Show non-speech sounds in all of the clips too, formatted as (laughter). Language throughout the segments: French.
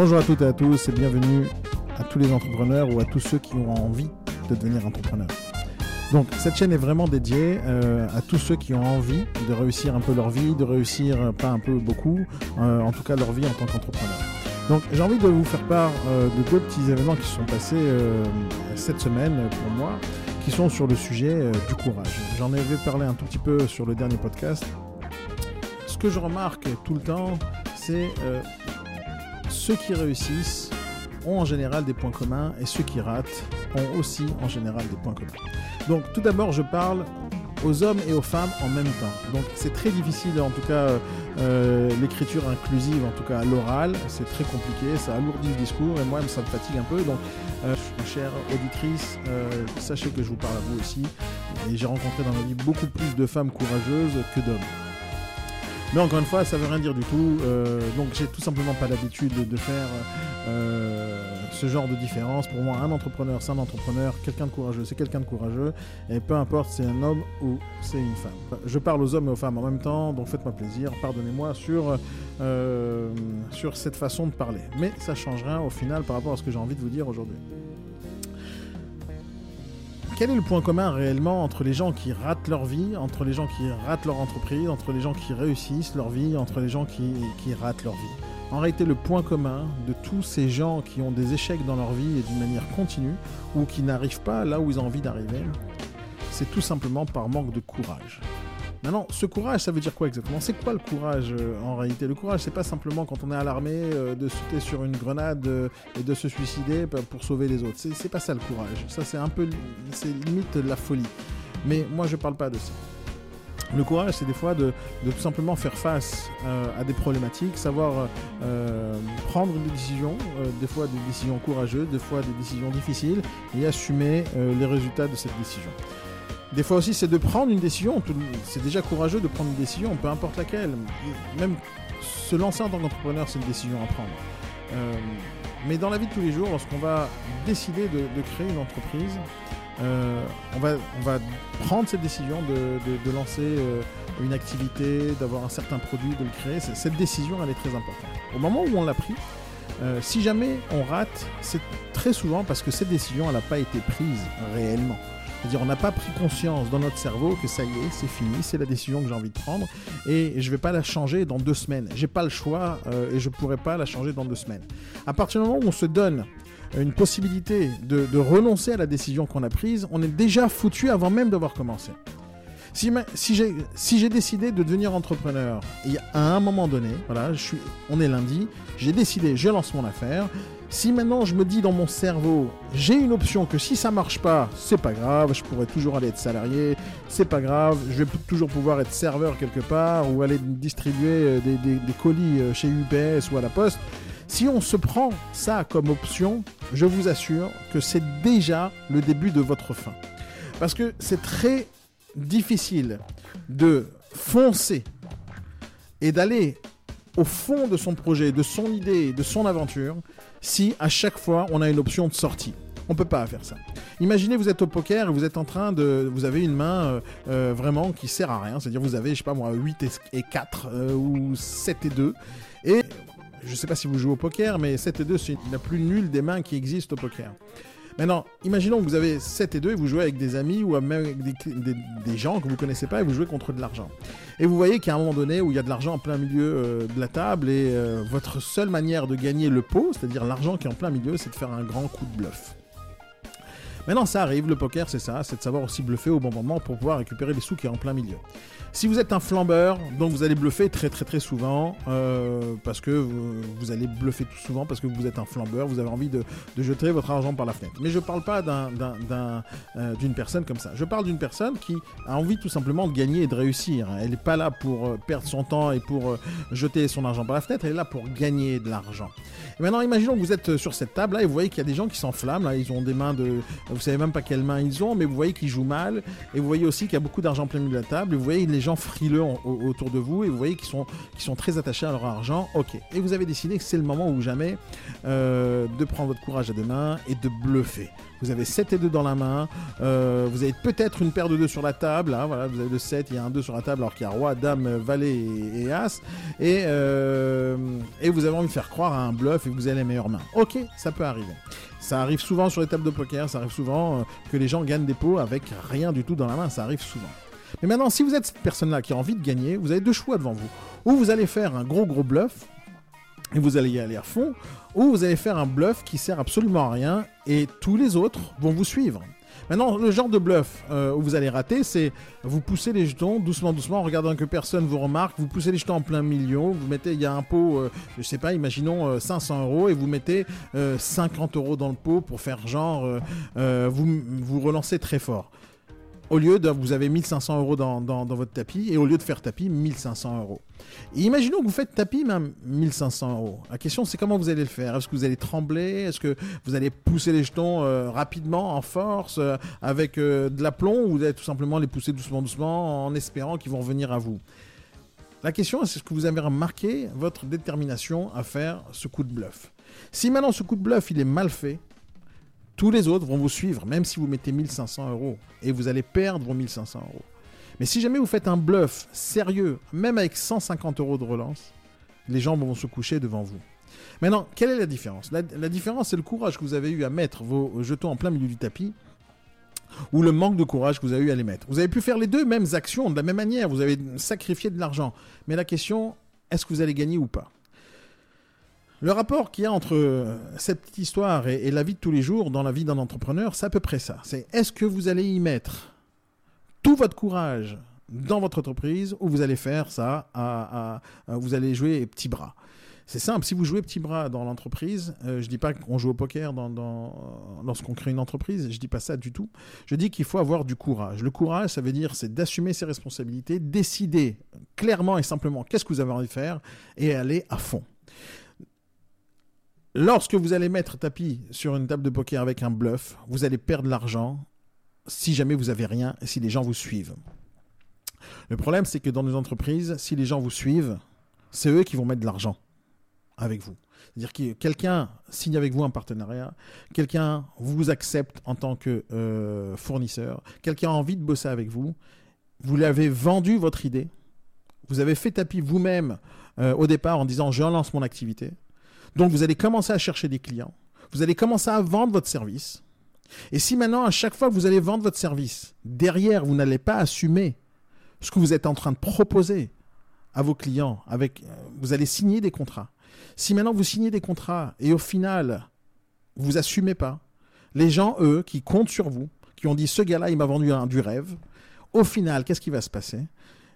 Bonjour à toutes et à tous et bienvenue à tous les entrepreneurs ou à tous ceux qui ont envie de devenir entrepreneur. Donc cette chaîne est vraiment dédiée euh, à tous ceux qui ont envie de réussir un peu leur vie, de réussir euh, pas un peu beaucoup, euh, en tout cas leur vie en tant qu'entrepreneur. Donc j'ai envie de vous faire part de deux petits événements qui sont passés cette semaine pour moi, qui sont sur le sujet du courage. J'en avais parlé un tout petit peu sur le dernier podcast. Ce que je remarque tout le temps, c'est ceux qui réussissent ont en général des points communs et ceux qui ratent ont aussi en général des points communs. Donc tout d'abord, je parle aux hommes et aux femmes en même temps. Donc c'est très difficile, en tout cas, euh, l'écriture inclusive, en tout cas l'oral, c'est très compliqué, ça alourdit le discours et moi ça me fatigue un peu. Donc, euh, chère auditrice, euh, sachez que je vous parle à vous aussi. Et j'ai rencontré dans ma vie beaucoup plus de femmes courageuses que d'hommes. Mais encore une fois, ça veut rien dire du tout. Euh, donc j'ai tout simplement pas l'habitude de, faire euh, ce genre de différence. Pour moi, un entrepreneur, c'est un entrepreneur. Quelqu'un de courageux, c'est quelqu'un de courageux. Et peu importe, c'est un homme ou c'est une femme. Je parle aux hommes et aux femmes en même temps, donc faites-moi plaisir. Pardonnez-moi sur, euh, sur cette façon de parler. Mais ça change rien au final par rapport à ce que j'ai envie de vous dire aujourd'hui quel est le point commun réellement entre les gens qui ratent leur vie, entre les gens qui ratent leur entreprise, entre les gens qui réussissent leur vie, entre les gens qui, ratent leur vie? En réalité, le point commun de tous ces gens qui ont des échecs dans leur vie et d'une manière continue, ou qui n'arrivent pas là où ils ont envie d'arriver, c'est tout simplement par manque de courage. Maintenant, ce courage, ça veut dire quoi exactement? C'est quoi le courage euh, en réalité? Le courage, c'est pas simplement quand on est à l'armée euh, de sauter sur une grenade euh, et de se suicider pour sauver les autres. C'est pas ça le courage. Ça, c'est un peu, c'est limite de la folie. Mais moi, je parle pas de ça. Le courage, c'est des fois de, tout simplement faire face à des problématiques, savoir prendre des décisions, des fois des décisions courageuses, des fois des décisions difficiles, et assumer les résultats de cette décision. Des fois aussi, c'est de prendre une décision. C'est déjà courageux de prendre une décision, peu importe laquelle. Même se lancer en tant qu'entrepreneur, c'est une décision à prendre. Euh, mais dans la vie de tous les jours, lorsqu'on va décider de, créer une entreprise, euh, on, va, on va prendre cette décision de, lancer euh, une activité, d'avoir un certain produit, de le créer. Cette décision, elle est très importante. Au moment où on l'a pris, si jamais on rate, c'est très souvent parce que cette décision, elle n'a pas été prise réellement. C'est-à-dire, on n'a pas pris conscience dans notre cerveau que ça y est, c'est fini, c'est la décision que j'ai envie de prendre et je ne vais pas la changer dans deux semaines. J'ai pas le choix euh, et je ne pourrai pas la changer dans deux semaines. À partir du moment où on se donne une possibilité de, renoncer à la décision qu'on a prise, on est déjà foutu avant même d'avoir commencé. Si, j'ai décidé de devenir entrepreneur, et à un moment donné, voilà, je suis, on est lundi, j'ai décidé, je lance mon affaire, si maintenant je me dis dans mon cerveau, j'ai une option que si ça marche pas, c'est pas grave, je pourrais toujours aller être salarié, c'est pas grave, je vais toujours pouvoir être serveur quelque part ou aller distribuer euh, des, colis euh, chez UPS ou à la poste. Si on se prend ça comme option, je vous assure que c'est déjà le début de votre fin. Parce que c'est très difficile de foncer et d'aller au fond de son projet, de son idée, de son aventure, si à chaque fois on a une option de sortie. On peut pas faire ça. Imaginez vous êtes au poker et vous êtes en train de, vous avez une main euh, euh, vraiment qui sert à rien, c'est-à-dire vous avez je sais pas moi 8 et 4 euh, ou 7 et 2 et je sais pas si vous jouez au poker mais 7 et 2 c'est la plus nulle des mains qui existent au poker. Maintenant, imaginons que vous avez 7 et 2 et vous jouez avec des amis ou même avec des, gens que vous connaissez pas et vous jouez contre de l'argent. Et vous voyez qu'à un moment donné où il y a de l'argent en plein milieu euh, de la table et euh, votre seule manière de gagner le pot, c'est-à-dire l'argent qui est en plein milieu, c'est de faire un grand coup de bluff. Maintenant, ça arrive, le poker, c'est ça, c'est de savoir aussi bluffer au bon moment pour pouvoir récupérer les sous qui est en plein milieu. Si vous êtes un flambeur, donc vous allez bluffer très très très souvent, euh, parce que vous, allez bluffer tout souvent, parce que vous êtes un flambeur, vous avez envie de, jeter votre argent par la fenêtre. Mais je parle pas euh, d'une personne comme ça. Je parle d'une personne qui a envie tout simplement de gagner et de réussir. Elle n'est pas là pour euh, perdre son temps et pour jeter son argent par la fenêtre, elle est là pour gagner de l'argent. Maintenant, imaginons que vous êtes sur cette table là et vous voyez qu'il y a des gens qui s'enflamment. Ils ont des mains de, vous savez même pas quelles mains ils ont, mais vous voyez qu'ils jouent mal. Et vous voyez aussi qu'il y a beaucoup d'argent plein de la table. Vous voyez les gens frileux autour de vous et vous voyez qu'ils sont, très attachés à leur argent. Ok. Et vous avez décidé que c'est le moment ou jamais euh, de prendre votre courage à deux mains et de bluffer. Vous avez 7 et 2 dans la main. Euh, vous avez peut-être une paire de 2 sur la table. Hein, voilà, vous avez le 7, il y a un 2 sur la table alors qu'il y a roi, dame, valet et, as. Euh, et vous avez envie de faire croire à un bluff et vous avez les meilleures mains. Ok, ça peut arriver. Ça arrive souvent sur les tables de poker, ça arrive souvent euh, que les gens gagnent des pots avec rien du tout dans la main, ça arrive souvent. Mais maintenant, si vous êtes cette personne-là qui a envie de gagner, vous avez deux choix devant vous. Ou vous allez faire un gros gros bluff, et vous allez y aller à fond, ou vous allez faire un bluff qui sert absolument à rien, et tous les autres vont vous suivre. Maintenant, le genre de bluff euh, où vous allez rater, c'est vous poussez les jetons doucement, doucement, en regardant que personne vous remarque. Vous poussez les jetons en plein million. Vous mettez, il y a un pot, euh, je sais pas, imaginons 500 euh, euros, et vous mettez 50 euros dans le pot pour faire genre, vous vous relancez très fort au lieu de vous avez 1500 euros dans, votre tapis et au lieu de faire tapis 1500 euros. imaginons que vous faites tapis même 1500 euros. La question c'est comment vous allez le faire? Est-ce que vous allez trembler? Est-ce que vous allez pousser les jetons euh, rapidement, en force, euh, avec euh, de l'aplomb ou vous allez tout simplement les pousser doucement, doucement en espérant qu'ils vont revenir à vous? La question c'est est-ce que vous avez remarqué votre détermination à faire ce coup de bluff Si maintenant ce coup de bluff il est mal fait, tous les autres vont vous suivre, même si vous mettez 1500 euros. Et vous allez perdre vos 1500 euros. Mais si jamais vous faites un bluff sérieux, même avec 150 euros de relance, les gens vont se coucher devant vous. Maintenant, quelle est la différence? La, différence, c'est le courage que vous avez eu à mettre vos jetons en plein milieu du tapis ou le manque de courage que vous avez eu à les mettre. Vous avez pu faire les deux mêmes actions de la même manière, vous avez sacrifié de l'argent. Mais la question, est-ce que vous allez gagner ou pas? Le rapport qu'il y a entre euh, cette petite histoire et, la vie de tous les jours dans la vie d'un entrepreneur, c'est à peu près ça. C'est est-ce que vous allez y mettre tout votre courage dans votre entreprise ou vous allez faire ça vous allez jouer petit bras? C'est simple, si vous jouez petit bras dans l'entreprise, je euh, je dis pas qu'on joue au poker lorsqu'on crée une entreprise, je dis pas ça du tout. Je dis qu'il faut avoir du courage. Le courage, ça veut dire c'est d'assumer ses responsabilités, décider clairement et simplement qu'est-ce que vous avez envie de faire et aller à fond. Lorsque vous allez mettre tapis sur une table de poker avec un bluff, vous allez perdre l'argent si jamais vous avez rien et si les gens vous suivent. Le problème, c'est que dans nos entreprises, si les gens vous suivent, c'est eux qui vont mettre de l'argent avec vous. C'est-à-dire que quelqu'un signe avec vous un partenariat, quelqu'un vous accepte en tant que euh, fournisseur, quelqu'un a envie de bosser avec vous, vous l'avez vendu votre idée, vous avez fait tapis vous-même euh, au départ en disant je lance mon activité, donc vous allez commencer à chercher des clients, vous allez commencer à vendre votre service. Et si maintenant, à chaque fois que vous allez vendre votre service, derrière, vous n'allez pas assumer ce que vous êtes en train de proposer à vos clients, avec, euh, vous allez signer des contrats. Si maintenant vous signez des contrats et au final, vous assumez pas, les gens, eux, qui comptent sur vous, qui ont dit ce gars-là, il m'a vendu du rêve, au final, qu'est-ce qui va se passer?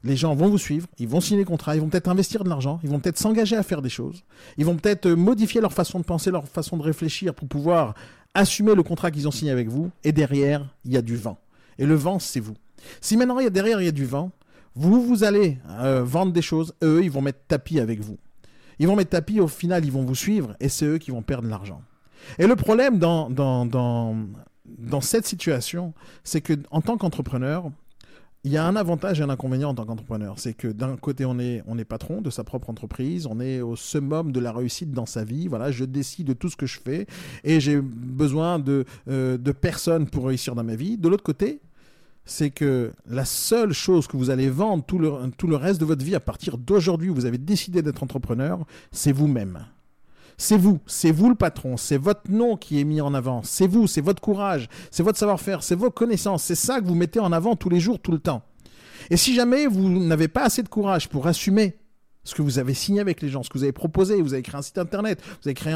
Les gens vont vous suivre, ils vont signer des contrats, ils vont peut-être investir de l'argent, ils vont peut-être s'engager à faire des choses, ils vont peut-être euh, modifier leur façon de penser, leur façon de réfléchir pour pouvoir assumer le contrat qu'ils ont signé avec vous, et derrière, il y a du vent. Et le vent, c'est vous. Si maintenant, il y a derrière, il y a du vent, vous, vous allez euh, vendre des choses, eux, ils vont mettre tapis avec vous. Ils vont mettre tapis, au final, ils vont vous suivre, et c'est eux qui vont perdre l'argent. Et le problème dans, dans, dans, dans cette situation, c'est que en tant qu'entrepreneur, il y a un avantage et un inconvénient en tant qu'entrepreneur. C'est que d'un côté, on est, on est patron de sa propre entreprise, on est au summum de la réussite dans sa vie. Voilà, je décide de tout ce que je fais et j'ai besoin de, euh, personnes pour réussir dans ma vie. De l'autre côté, c'est que la seule chose que vous allez vendre tout le, tout le reste de votre vie à partir d'aujourd'hui où vous avez décidé d'être entrepreneur, c'est vous-même. C'est vous, c'est vous le patron, c'est votre nom qui est mis en avant, c'est vous, c'est votre courage, c'est votre savoir-faire, c'est vos connaissances, c'est ça que vous mettez en avant tous les jours, tout le temps. Et si jamais vous n'avez pas assez de courage pour assumer ce que vous avez signé avec les gens, ce que vous avez proposé, vous avez créé un site internet, vous avez créé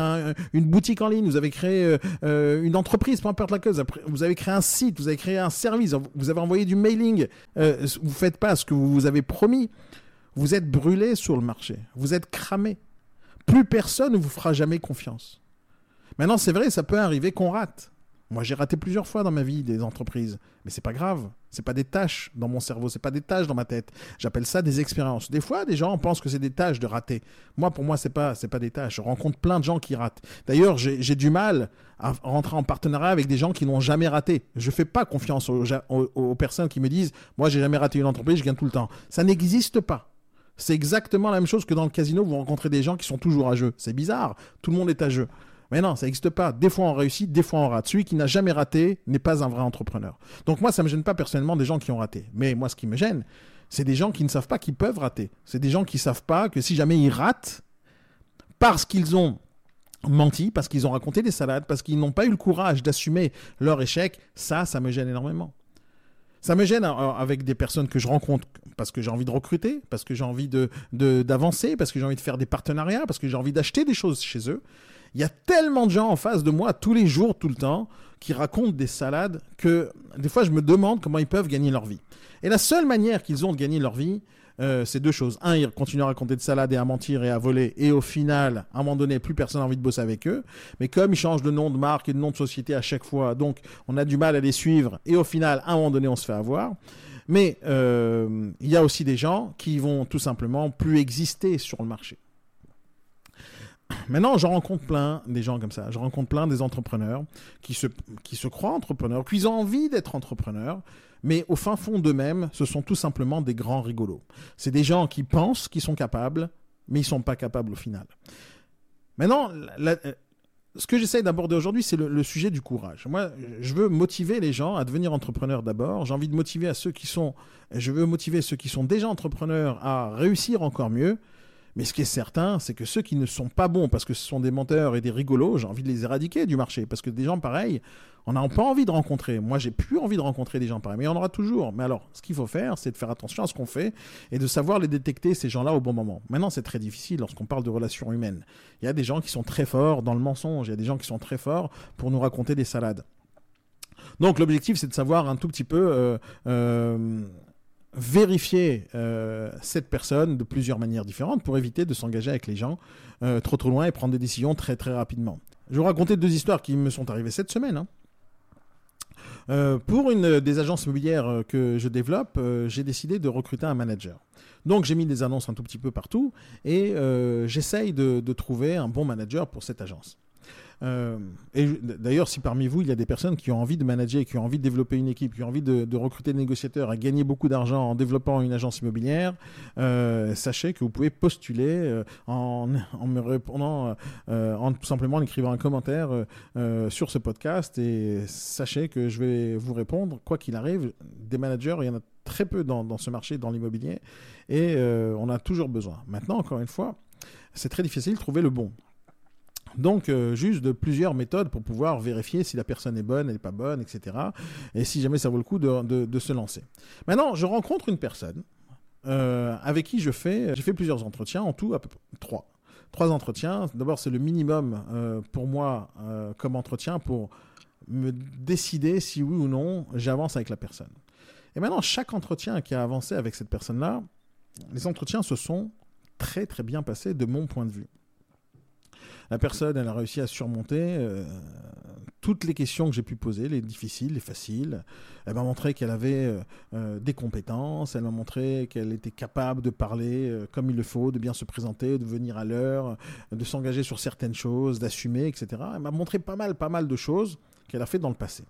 une boutique en ligne, vous avez créé euh, euh, une entreprise, peu importe la cause, vous avez créé un site, vous avez créé un service, vous avez envoyé du mailing, euh, vous ne faites pas ce que vous vous avez promis, vous êtes brûlé sur le marché, vous êtes cramé plus personne ne vous fera jamais confiance. Maintenant, c'est vrai, ça peut arriver qu'on rate. Moi, j'ai raté plusieurs fois dans ma vie des entreprises, mais c'est pas grave. C'est pas des tâches dans mon cerveau, c'est pas des tâches dans ma tête. J'appelle ça des expériences. Des fois, des gens pensent que c'est des tâches de rater. Moi, pour moi, c'est pas, c'est pas des tâches. Je rencontre plein de gens qui ratent. D'ailleurs, j'ai du mal à rentrer en partenariat avec des gens qui n'ont jamais raté. Je fais pas confiance aux, aux personnes qui me disent, moi, j'ai jamais raté une entreprise, je gagne tout le temps. Ça n'existe pas. C'est exactement la même chose que dans le casino, vous rencontrez des gens qui sont toujours à jeu. C'est bizarre, tout le monde est à jeu. Mais non, ça n'existe pas. Des fois on réussit, des fois on rate. Celui qui n'a jamais raté n'est pas un vrai entrepreneur. Donc moi, ça ne me gêne pas personnellement des gens qui ont raté. Mais moi, ce qui me gêne, c'est des gens qui ne savent pas qu'ils peuvent rater. C'est des gens qui ne savent pas que si jamais ils ratent, parce qu'ils ont menti, parce qu'ils ont raconté des salades, parce qu'ils n'ont pas eu le courage d'assumer leur échec, ça, ça me gêne énormément. Ça me gêne euh, avec des personnes que je rencontre parce que j'ai envie de recruter, parce que j'ai envie de, d'avancer, parce que j'ai envie de faire des partenariats, parce que j'ai envie d'acheter des choses chez eux. Il y a tellement de gens en face de moi tous les jours, tout le temps, qui racontent des salades que des fois je me demande comment ils peuvent gagner leur vie. Et la seule manière qu'ils ont de gagner leur vie, euh, c'est deux choses. Un, ils continuent à raconter de salades et à mentir et à voler, et au final, à un moment donné, plus personne n'a envie de bosser avec eux. Mais comme ils changent de nom de marque et de nom de société à chaque fois, donc on a du mal à les suivre, et au final, à un moment donné, on se fait avoir. Mais euh, il y a aussi des gens qui vont tout simplement plus exister sur le marché. Maintenant, je rencontre plein des gens comme ça. Je rencontre plein des entrepreneurs qui se, qui se croient entrepreneurs, qui ont envie d'être entrepreneurs, mais au fin fond d'eux-mêmes, ce sont tout simplement des grands rigolos. C'est des gens qui pensent qu'ils sont capables, mais ils sont pas capables au final. Maintenant, ce que j'essaye d'aborder aujourd'hui, c'est le, sujet du courage. Moi, je veux motiver les gens à devenir entrepreneurs d'abord. J'ai envie de motiver à ceux qui sont, je veux motiver ceux qui sont déjà entrepreneurs à réussir encore mieux. Mais ce qui est certain, c'est que ceux qui ne sont pas bons parce que ce sont des menteurs et des rigolos, j'ai envie de les éradiquer du marché. Parce que des gens pareils, on n'a pas envie de rencontrer. Moi, j'ai plus envie de rencontrer des gens pareils. Mais il y en aura toujours. Mais alors, ce qu'il faut faire, c'est de faire attention à ce qu'on fait et de savoir les détecter, ces gens-là, au bon moment. Maintenant, c'est très difficile lorsqu'on parle de relations humaines. Il y a des gens qui sont très forts dans le mensonge. Il y a des gens qui sont très forts pour nous raconter des salades. Donc l'objectif, c'est de savoir un tout petit peu euh, euh, vérifier euh, cette personne de plusieurs manières différentes pour éviter de s'engager avec les gens euh, trop trop loin et prendre des décisions très très rapidement. Je vais vous raconter deux histoires qui me sont arrivées cette semaine. Hein. Euh, pour une des agences immobilières que je développe, j'ai décidé de recruter un manager. Donc j'ai mis des annonces un tout petit peu partout et j'essaye de, trouver un bon manager pour cette agence. Euh, et d'ailleurs, si parmi vous, il y a des personnes qui ont envie de manager, qui ont envie de développer une équipe, qui ont envie de, recruter des négociateurs, à gagner beaucoup d'argent en développant une agence immobilière, euh, sachez que vous pouvez postuler euh, en, me répondant, en tout simplement en écrivant un commentaire sur ce podcast. Et sachez que je vais vous répondre, quoi qu'il arrive, des managers, il y en a très peu dans ce marché, dans l'immobilier, et on a toujours besoin. Maintenant, encore une fois, c'est très difficile de trouver le bon. Donc, euh, juste de plusieurs méthodes pour pouvoir vérifier si la personne est bonne, elle n'est pas bonne, etc. Et si jamais ça vaut le coup de, se lancer. Maintenant, je rencontre une personne euh, avec qui je fais, j'ai fait plusieurs entretiens, en tout à peu près trois. Trois entretiens. D'abord, c'est le minimum euh, pour moi comme entretien pour me décider si oui ou non j'avance avec la personne. Et maintenant, chaque entretien qui a avancé avec cette personne-là, les entretiens se sont très très bien passés de mon point de vue. La personne, elle a réussi à surmonter euh, toutes les questions que j'ai pu poser, les difficiles, les faciles. Elle m'a montré qu'elle avait euh, euh, des compétences, elle m'a montré qu'elle était capable de parler comme il le faut, de bien se présenter, de venir à l'heure, de s'engager sur certaines choses, d'assumer, etc. Elle m'a montré pas mal, pas mal de choses qu'elle a fait dans le passé.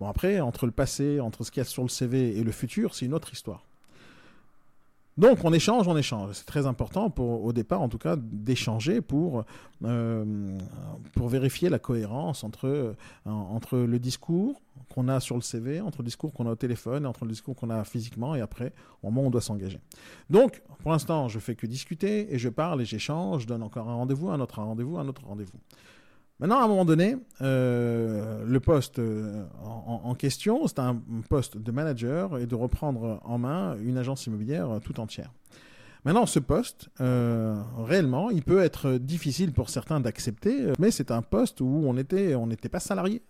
Bon, après, entre le passé, entre ce qu'il y a sur le CV et le futur, c'est une autre histoire. Donc on échange, on échange. C'est très important au départ, en tout cas, d'échanger pour, euh, vérifier la cohérence entre, euh, entre le discours qu'on a sur le CV, entre le discours qu'on a au téléphone, entre le discours qu'on a physiquement, et après, au moment on doit s'engager. Donc, pour l'instant, je fais que discuter, et je parle, et j'échange, je donne encore un rendez-vous, un autre rendez-vous, un autre rendez-vous. Maintenant, à un moment donné, euh, le poste euh, en, question, c'est un poste de manager et de reprendre en main une agence immobilière tout entière. Maintenant, ce poste, euh, réellement, il peut être difficile pour certains d'accepter, mais c'est un poste où on n'était on n'était pas salarié.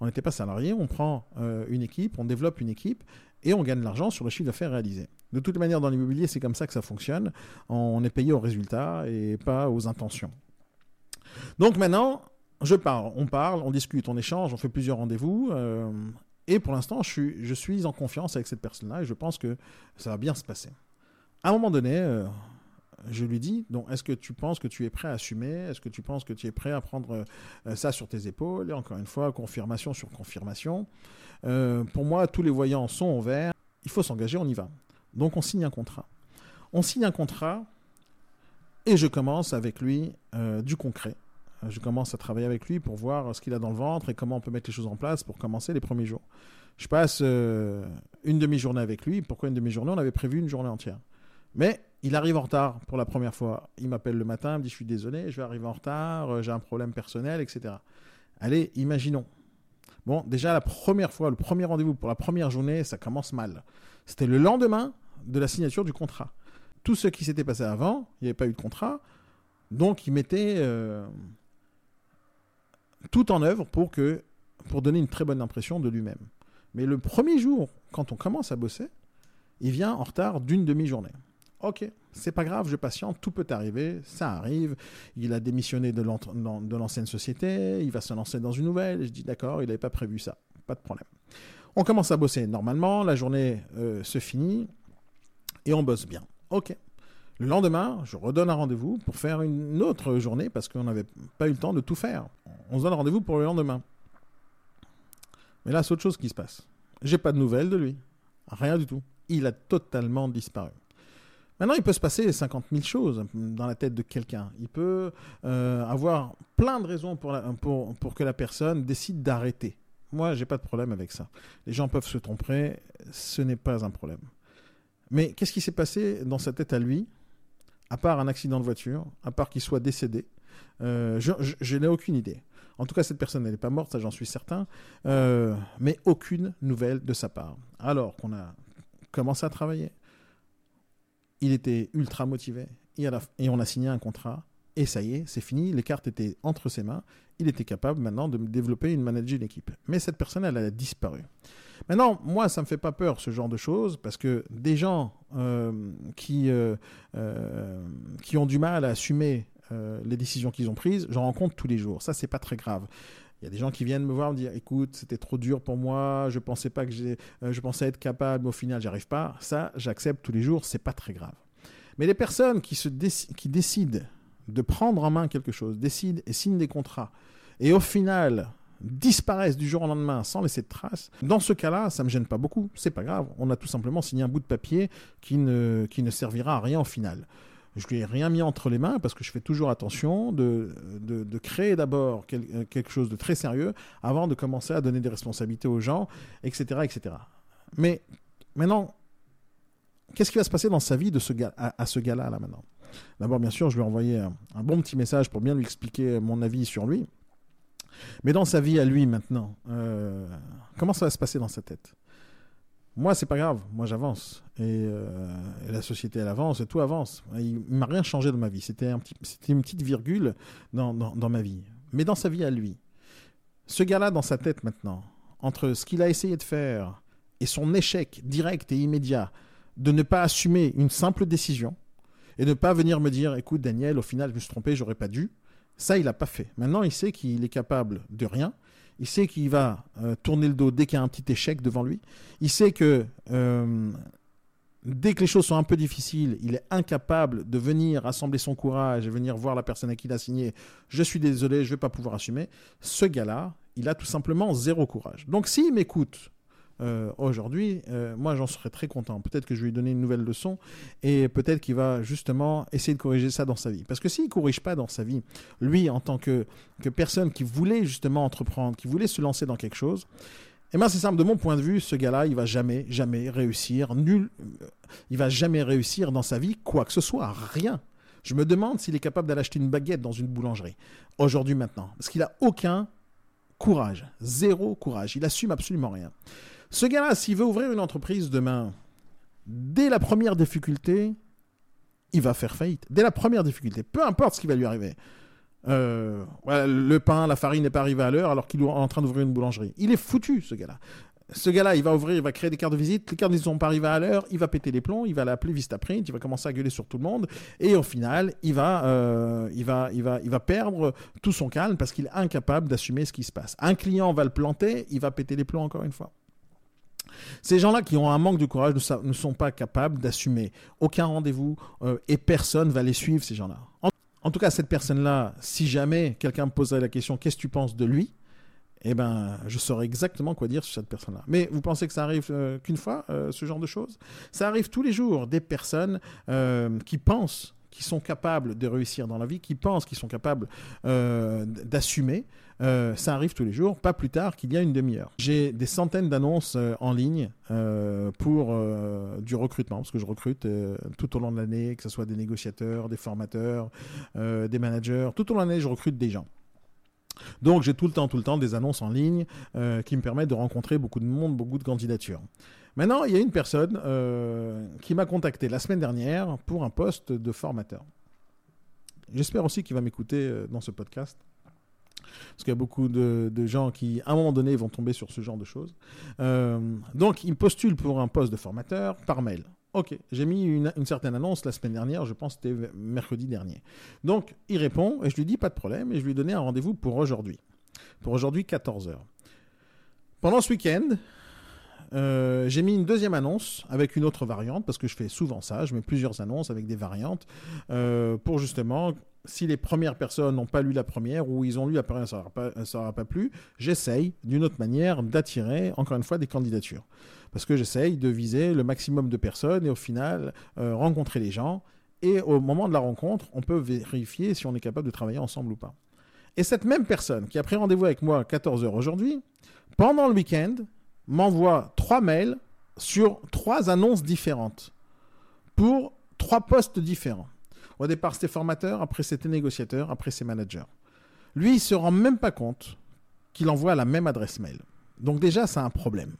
On n'était pas salarié, on prend une équipe, on développe une équipe et on gagne de l'argent sur le chiffre d'affaires réalisé. De toute manière, dans l'immobilier, c'est comme ça que ça fonctionne. On est payé aux résultats et pas aux intentions. Donc maintenant, je parle, on parle, on discute, on échange, on fait plusieurs rendez-vous. Euh, et pour l'instant, je suis, en confiance avec cette personne-là et je pense que ça va bien se passer. À un moment donné, euh, je lui dis, donc, est-ce que tu penses que tu es prêt à assumer? Est-ce que tu penses que tu es prêt à prendre euh, ça sur tes épaules? Et encore une fois, confirmation sur confirmation. pour moi, tous les voyants sont au vert. Il faut s'engager, on y va. Donc, on signe un contrat. On signe un contrat et je commence avec lui du concret je commence à travailler avec lui pour voir ce qu'il a dans le ventre et comment on peut mettre les choses en place pour commencer les premiers jours. Je passe euh, une demi-journée avec lui. Pourquoi une demi-journée? On avait prévu une journée entière. Mais il arrive en retard pour la première fois. Il m'appelle le matin, il me dit je suis désolé, je vais arriver en retard, euh, j'ai un problème personnel, etc. Allez, imaginons. Bon, déjà la première fois, le premier rendez-vous pour la première journée, ça commence mal. C'était le lendemain de la signature du contrat. Tout ce qui s'était passé avant, il n'y avait pas eu de contrat, donc il mettait euh, tout en œuvre pour, que, pour donner une très bonne impression de lui-même. Mais le premier jour, quand on commence à bosser, il vient en retard d'une demi-journée. Ok, c'est pas grave, je patiente, tout peut arriver, ça arrive. Il a démissionné de l'ancienne société, il va se lancer dans une nouvelle. Je dis d'accord, il n'avait pas prévu ça, pas de problème. On commence à bosser normalement, la journée euh, se finit et on bosse bien. Ok. Le lendemain, je redonne un rendez-vous pour faire une autre journée parce qu'on n'avait pas eu le temps de tout faire. On se donne rendez-vous pour le lendemain. Mais là, c'est autre chose qui se passe. J'ai pas de nouvelles de lui. Rien du tout. Il a totalement disparu. Maintenant, il peut se passer 50 000 choses dans la tête de quelqu'un. Il peut euh, avoir plein de raisons pour, que la personne décide d'arrêter. Moi, j'ai pas de problème avec ça. Les gens peuvent se tromper, ce n'est pas un problème. Mais qu'est-ce qui s'est passé dans sa tête à lui, à part un accident de voiture, à part qu'il soit décédé? Euh, Je, n'ai aucune idée. En tout cas, cette personne, elle n'est pas morte, ça j'en suis certain, euh, mais aucune nouvelle de sa part. Alors qu'on a commencé à travailler, il était ultra motivé et, on a signé un contrat. Et ça y est, c'est fini, les cartes étaient entre ses mains. Il était capable maintenant de développer une manager d'équipe. Mais cette personne, elle a disparu. Maintenant, moi, ça ne me fait pas peur ce genre de choses parce que des gens euh, qui, euh, qui ont du mal à assumer les décisions qu'ils ont prises, j'en rencontre tous les jours. Ça, c'est pas très grave. Il y a des gens qui viennent me voir me dire écoute, c'était trop dur pour moi, je pensais pas que j'ai, euh, je pensais être capable, mais au final, j'arrive pas. Ça, j'accepte tous les jours, c'est pas très grave. Mais les personnes qui, se qui décident de prendre en main quelque chose, décident et signent des contrats, et au final disparaissent du jour au lendemain sans laisser de traces, dans ce cas-là, ça me gêne pas beaucoup. C'est pas grave. On a tout simplement signé un bout de papier qui ne, qui ne servira à rien au final. Je lui ai rien mis entre les mains parce que je fais toujours attention de, créer d'abord euh, quelque chose de très sérieux avant de commencer à donner des responsabilités aux gens, etc. etc. Mais maintenant, qu'est-ce qui va se passer dans sa vie de ce gars, à, ce gars-là là, maintenant? D'abord, bien sûr, je lui ai envoyé un, bon petit message pour bien lui expliquer mon avis sur lui. Mais dans sa vie à lui maintenant, euh, comment ça va se passer dans sa tête? Moi, c'est pas grave. Moi, j'avance. Euh, et, la société, elle avance et tout avance. Il, ne m'a rien changé dans ma vie. C'était une petite virgule dans, dans, ma vie. Mais dans sa vie à lui, ce gars-là, dans sa tête maintenant, entre ce qu'il a essayé de faire et son échec direct et immédiat de ne pas assumer une simple décision et ne pas venir me dire écoute, Daniel, au final, je me suis trompé, j'aurais pas dû. Ça, il n'a pas fait. Maintenant, il sait qu'il est capable de rien il sait qu'il va euh, tourner le dos dès qu'il y a un petit échec devant lui. Il sait que euh, dès que les choses sont un peu difficiles, il est incapable de venir assembler son courage et venir voir la personne à qui il a signé. Je suis désolé, je ne vais pas pouvoir assumer. Ce gars-là, il a tout simplement zéro courage. Donc s'il m'écoute euh, aujourd'hui, euh, moi j'en serais très content. Peut-être que je vais lui donner une nouvelle leçon et peut-être qu'il va justement essayer de corriger ça dans sa vie. Parce que s'il ne corrige pas dans sa vie, lui en tant que, que personne qui voulait justement entreprendre, qui voulait se lancer dans quelque chose, eh bien c'est simple, de mon point de vue, ce gars-là, il va jamais, jamais réussir, nul, il va jamais réussir dans sa vie quoi que ce soit, rien. Je me demande s'il est capable d'aller acheter une baguette dans une boulangerie, aujourd'hui, maintenant. Parce qu'il a aucun courage, zéro courage, il assume absolument rien. Ce gars-là, s'il veut ouvrir une entreprise demain, dès la première difficulté, il va faire faillite. Dès la première difficulté, peu importe ce qui va lui arriver. Euh, le pain, la farine n'est pas arrivé à l'heure alors qu'il est en train d'ouvrir une boulangerie. Il est foutu, ce gars-là. Ce gars-là, il va ouvrir, il va créer des cartes de visite. Les cartes ne sont pas arrivées à l'heure. Il va péter les plombs. Il va l'appeler Vistaprint. Il va commencer à gueuler sur tout le monde. Et au final, euh, il va, il va perdre tout son calme parce qu'il est incapable d'assumer ce qui se passe. Un client va le planter. Il va péter les plombs encore une fois. Ces gens-là qui ont un manque de courage ne, sont pas capables d'assumer aucun rendez-vous euh, et personne va les suivre, ces gens-là. En, tout cas, cette personne-là, si jamais quelqu'un me poserait la question qu'est-ce que tu penses de lui? Eh ben, je saurais exactement quoi dire sur cette personne-là. Mais vous pensez que ça arrive euh, qu'une fois, euh, ce genre de choses? Ça arrive tous les jours, des personnes qui pensent qui sont capables de réussir dans la vie, qui pensent qu'ils sont capables euh, d'assumer. Euh, ça arrive tous les jours, pas plus tard qu'il y a une demi-heure. J'ai des centaines d'annonces euh, en ligne pour du recrutement, parce que je recrute tout au long de l'année, que ce soit des négociateurs, des formateurs, des managers. Tout au long de l'année, je recrute des gens. Donc j'ai tout le temps, tout le temps des annonces en ligne qui me permettent de rencontrer beaucoup de monde, beaucoup de candidatures. Maintenant, il y a une personne euh, qui m'a contacté la semaine dernière pour un poste de formateur. J'espère aussi qu'il va m'écouter euh, dans ce podcast. Parce qu'il y a beaucoup de, gens qui, à un moment donné, vont tomber sur ce genre de choses. Euh, donc, il postule pour un poste de formateur par mail. Ok, j'ai mis une, une, certaine annonce la semaine dernière, je pense que c'était mercredi dernier. Donc, il répond et je lui dis pas de problème et je lui ai donné un rendez-vous pour aujourd'hui. Pour aujourd'hui, 14h. Pendant ce week-end, euh, j'ai mis une deuxième annonce avec une autre variante, parce que je fais souvent ça, je mets plusieurs annonces avec des variantes, euh, pour justement, si les premières personnes n'ont pas lu la première, ou ils ont lu la première, ça ne leur aura pas plu, j'essaye d'une autre manière d'attirer, encore une fois, des candidatures. Parce que j'essaye de viser le maximum de personnes et au final, euh, rencontrer les gens. Et au moment de la rencontre, on peut vérifier si on est capable de travailler ensemble ou pas. Et cette même personne qui a pris rendez-vous avec moi à 14h aujourd'hui, pendant le week-end, m'envoie trois mails sur trois annonces différentes pour trois postes différents. Au départ, c'était formateur, après c'était négociateur, après c'est manager. Lui, il se rend même pas compte qu'il envoie la même adresse mail. Donc déjà, c'est un problème.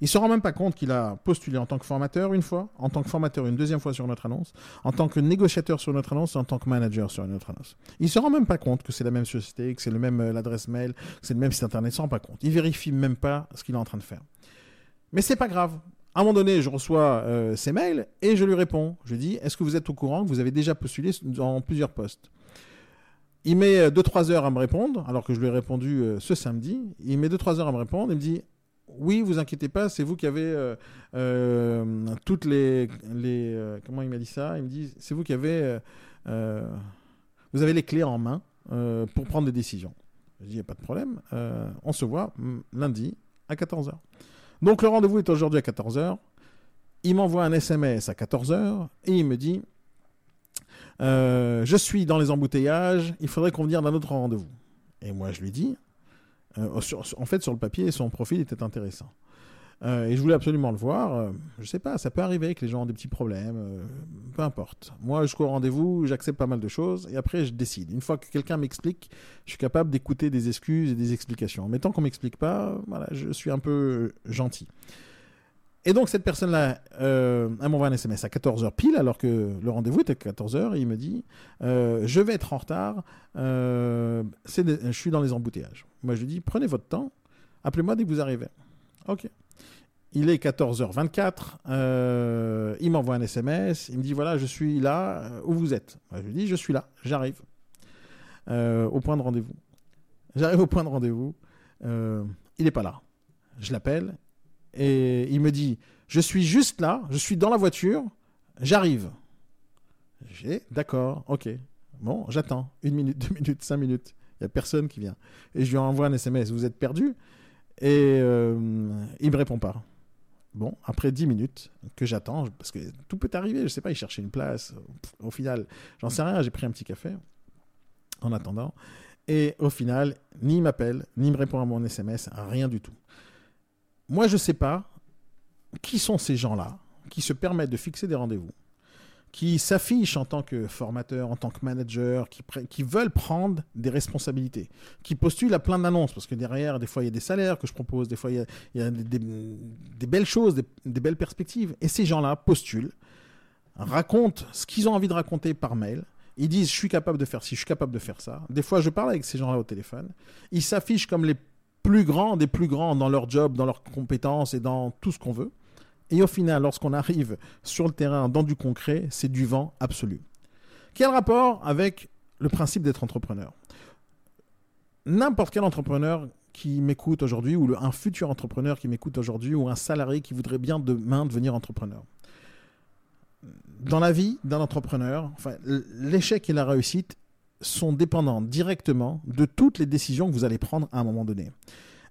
Il se rend même pas compte qu'il a postulé en tant que formateur une fois, en tant que formateur une deuxième fois sur notre annonce, en tant que négociateur sur notre annonce, en tant que manager sur notre annonce. Il se rend même pas compte que c'est la même société, que c'est le même euh, l'adresse mail, que c'est le même site internet, il se rend pas compte. Il vérifie même pas ce qu'il est en train de faire. Mais c'est pas grave. À un moment donné, je reçois euh, ces mails et je lui réponds. Je lui dis Est-ce que vous êtes au courant que vous avez déjà postulé dans plusieurs postes? Il met 2-3 heures à me répondre, alors que je lui ai répondu euh, ce samedi. Il met 2-3 heures à me répondre et me dit Oui, vous inquiétez pas, c'est vous qui avez euh, toutes les. les comment il m'a dit ça? Il me dit C'est vous qui avez. vous avez les clés en main pour prendre des décisions. Je dis Il n'y a pas de problème. on se voit mm, lundi à 14h. Donc le rendez-vous est aujourd'hui à 14h. Il m'envoie un SMS à 14h et il me dit euh, Je suis dans les embouteillages, il faudrait convenir d'un autre rendez-vous. Et moi je lui dis euh, En fait, sur le papier, son profil était intéressant. Euh, et je voulais absolument le voir. Euh, je sais pas, ça peut arriver que les gens ont des petits problèmes, euh, peu importe. Moi, jusqu'au rendez-vous, j'accepte pas mal de choses et après, je décide. Une fois que quelqu'un m'explique, je suis capable d'écouter des excuses et des explications. Mais tant qu'on m'explique pas, voilà, je suis un peu gentil. Et donc, cette personne-là, elle m'envoie un SMS à 14h pile, alors que le rendez-vous était à 14h, et il me dit Je vais être en retard, je suis dans les embouteillages. Moi, je lui dis Prenez votre temps, appelez-moi dès que vous arrivez. Ok. Il est 14h24, euh, il m'envoie un SMS, il me dit voilà, je suis là, euh, où vous êtes? Je lui dis je suis là, j'arrive euh, au point de rendez-vous. J'arrive au point de rendez-vous, il n'est pas là. Je l'appelle et il me dit je suis juste là, je suis dans la voiture, j'arrive. J'ai d'accord, ok. Bon, j'attends. Une minute, (laughs) deux minutes, cinq minutes. Il n'y a personne qui vient. Et je lui envoie un SMS. Vous êtes perdu? Et il me répond pas. Bon, après 10 minutes que j'attends, parce que tout peut arriver, je sais pas, il cherchait une place. Au final, j'en sais rien, j'ai pris un petit café en attendant. Et au final, ni il m'appelle, ni il me répond à mon SMS, rien du tout. Moi, je sais pas qui sont ces gens-là qui se permettent de fixer des rendez-vous qui s'affichent en tant que formateurs, en tant que manager, qui, qui veulent prendre des responsabilités, qui postulent à plein d'annonces, parce que derrière, des fois, il y a des salaires que je propose, des fois, il y a, des, belles choses, des, belles perspectives. Et ces gens-là postulent, racontent ce qu'ils ont envie de raconter par mail. Ils disent, je suis capable de faire ci, je suis capable de faire ça. Des fois, je parle avec ces gens-là au téléphone. Ils s'affichent comme les plus grands des plus grands dans leur job, dans leurs compétences et dans tout ce qu'on veut. Et au final, lorsqu'on arrive sur le terrain, dans du concret, c'est du vent absolu. Quel rapport avec le principe d'être entrepreneur? N'importe quel entrepreneur qui m'écoute aujourd'hui, ou un futur entrepreneur qui m'écoute aujourd'hui, ou un salarié qui voudrait bien demain devenir entrepreneur. Dans la vie d'un entrepreneur, enfin, l'échec et la réussite sont dépendants directement de toutes les décisions que vous allez prendre à un moment donné.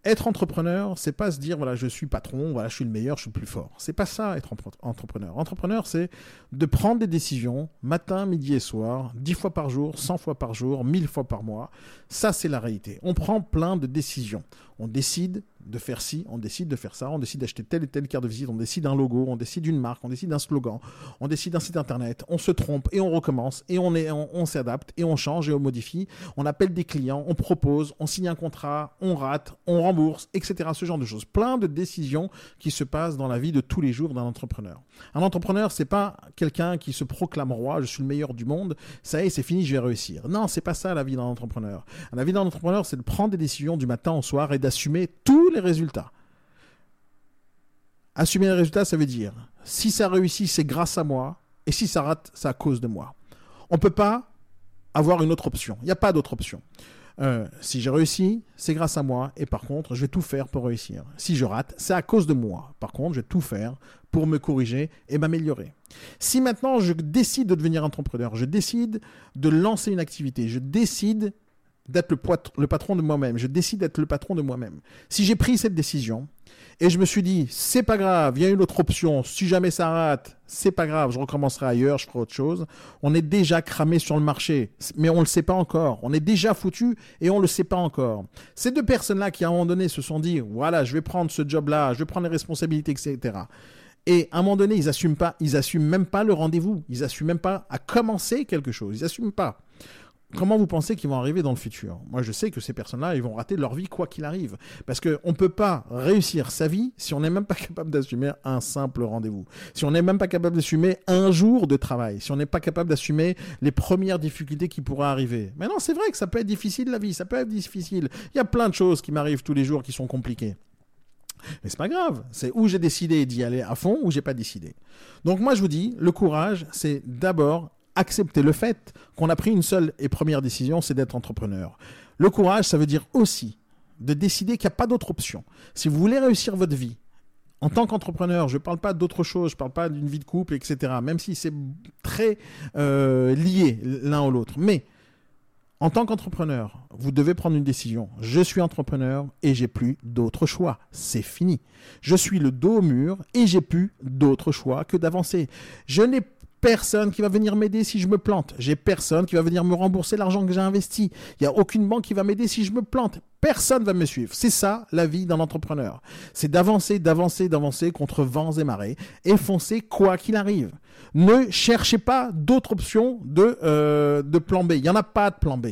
Être entrepreneur, c'est pas se dire voilà, je suis patron, voilà, je suis le meilleur, je suis le plus fort. C'est pas ça être entrepreneur. Entrepreneur, c'est de prendre des décisions matin, midi et soir, dix fois par jour, cent fois par jour, mille fois par mois. Ça, c'est la réalité. On prend plein de décisions. On décide de faire ci, on décide de faire ça, on décide d'acheter telle et telle carte de visite, on décide d'un logo, on décide d'une marque, on décide d'un slogan, on décide d'un site internet, on se trompe et on recommence et on, est, on, s'adapte et on change et on modifie, on appelle des clients, on propose, on signe un contrat, on rate, on rembourse, etc. Ce genre de choses. Plein de décisions qui se passent dans la vie de tous les jours d'un entrepreneur. Un entrepreneur, c'est pas quelqu'un qui se proclame roi, je suis le meilleur du monde, ça y est, c'est fini, je vais réussir. Non, c'est pas ça la vie d'un entrepreneur. La vie d'un entrepreneur, c'est de prendre des décisions du matin au soir et d'assumer tous les résultats. Assumer les résultats, ça veut dire si ça réussit, c'est grâce à moi, et si ça rate, c'est à cause de moi. On ne peut pas avoir une autre option. Il n'y a pas d'autre option. Euh, si j'ai réussi, c'est grâce à moi, et par contre, je vais tout faire pour réussir. Si je rate, c'est à cause de moi. Par contre, je vais tout faire pour me corriger et m'améliorer. Si maintenant je décide de devenir entrepreneur, je décide de lancer une activité, je décide d'être le, patron de moi-même. Je décide d'être le patron de moi-même. Si j'ai pris cette décision et je me suis dit, c'est pas grave, il y a une autre option, si jamais ça rate, c'est pas grave, je recommencerai ailleurs, je ferai autre chose. On est déjà cramé sur le marché, mais on le sait pas encore. On est déjà foutu et on le sait pas encore. Ces deux personnes-là qui à un moment donné se sont dit, voilà, je vais prendre ce job-là, je vais prendre les responsabilités, etc. Et à un moment donné, ils assument pas, ils assument même pas le rendez-vous. Ils assument même pas à commencer quelque chose. Ils assument pas comment vous pensez qu'ils vont arriver dans le futur? Moi, je sais que ces personnes-là, ils vont rater leur vie quoi qu'il arrive. Parce qu'on ne peut pas réussir sa vie si on n'est même pas capable d'assumer un simple rendez-vous. Si on n'est même pas capable d'assumer un jour de travail. Si on n'est pas capable d'assumer les premières difficultés qui pourraient arriver. Mais non, c'est vrai que ça peut être difficile la vie, ça peut être difficile. Il y a plein de choses qui m'arrivent tous les jours qui sont compliquées. Mais c'est pas grave, c'est où j'ai décidé d'y aller à fond ou j'ai pas décidé. Donc moi je vous dis, le courage, c'est d'abord accepter le fait qu'on a pris une seule et première décision, c'est d'être entrepreneur. Le courage, ça veut dire aussi de décider qu'il n'y a pas d'autre option. Si vous voulez réussir votre vie, en tant qu'entrepreneur, je ne parle pas d'autre chose, je ne parle pas d'une vie de couple, etc., même si c'est très euh, lié l'un ou l'autre. Mais en tant qu'entrepreneur, vous devez prendre une décision. Je suis entrepreneur et j'ai plus d'autre choix. C'est fini. Je suis le dos au mur et j'ai plus d'autre choix que d'avancer. Je n'ai personne qui va venir m'aider si je me plante. J'ai personne qui va venir me rembourser l'argent que j'ai investi. Il n'y a aucune banque qui va m'aider si je me plante. Personne va me suivre. C'est ça la vie d'un entrepreneur. C'est d'avancer, d'avancer, d'avancer contre vents et marées et foncer quoi qu'il arrive. Ne cherchez pas d'autres options de, euh, plan B. Il n'y en a pas de plan B.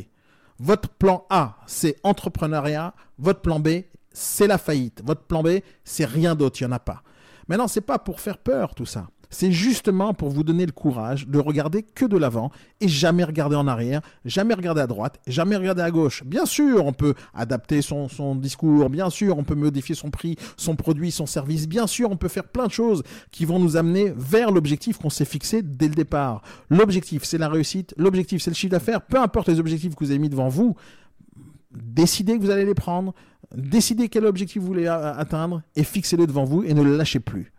Votre plan A, c'est entrepreneuriat. Votre plan B, c'est la faillite. Votre plan B, c'est rien d'autre. Il n'y en a pas. Maintenant, c'est pas pour faire peur tout ça c'est justement pour vous donner le courage de regarder que de l'avant et jamais regarder en arrière, jamais regarder à droite, jamais regarder à gauche. Bien sûr, on peut adapter son, discours, bien sûr, on peut modifier son prix, son produit, son service, bien sûr, on peut faire plein de choses qui vont nous amener vers l'objectif qu'on s'est fixé dès le départ. L'objectif, c'est la réussite, l'objectif, c'est le chiffre d'affaires, peu importe les objectifs que vous avez mis devant vous, décidez que vous allez les prendre, décidez quel objectif vous voulez atteindre et fixez-le devant vous et ne le lâchez plus.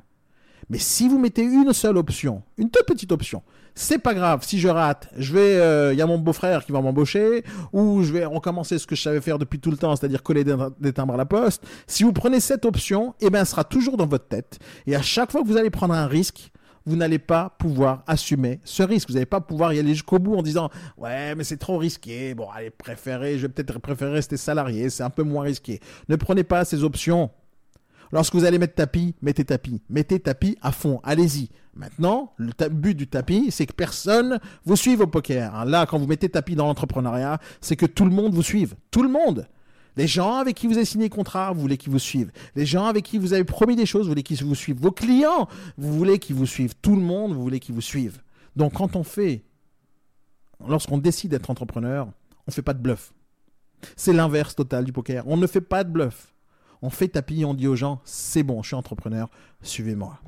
Mais si vous mettez une seule option, une toute petite option, c'est pas grave. Si je rate, je vais, il euh, y a mon beau-frère qui va m'embaucher, ou je vais recommencer ce que je savais faire depuis tout le temps, c'est-à-dire coller des, timbres à la poste. Si vous prenez cette option, eh ben, elle sera toujours dans votre tête. Et à chaque fois que vous allez prendre un risque, vous n'allez pas pouvoir assumer ce risque. Vous n'allez pas pouvoir y aller jusqu'au bout en disant ouais mais c'est trop risqué. Bon allez préférer, je vais peut-être préférer rester salarié, c'est un peu moins risqué. Ne prenez pas ces options. Lorsque vous allez mettre tapis, mettez tapis. Mettez tapis à fond. Allez-y. Maintenant, le but du tapis, c'est que personne vous suive au poker. Hein, là, quand vous mettez tapis dans l'entrepreneuriat, c'est que tout le monde vous suive. Tout le monde. Les gens avec qui vous avez signé contrat, vous voulez qu'ils vous suivent. Les gens avec qui vous avez promis des choses, vous voulez qu'ils vous suivent. Vos clients, vous voulez qu'ils vous suivent. Tout le monde, vous voulez qu'ils vous suivent. Donc, quand on fait, lorsqu'on décide d'être entrepreneur, on ne fait pas de bluff. C'est l'inverse total du poker. On ne fait pas de bluff. On fait tapis, on dit aux gens, c'est bon, je suis entrepreneur, suivez-moi.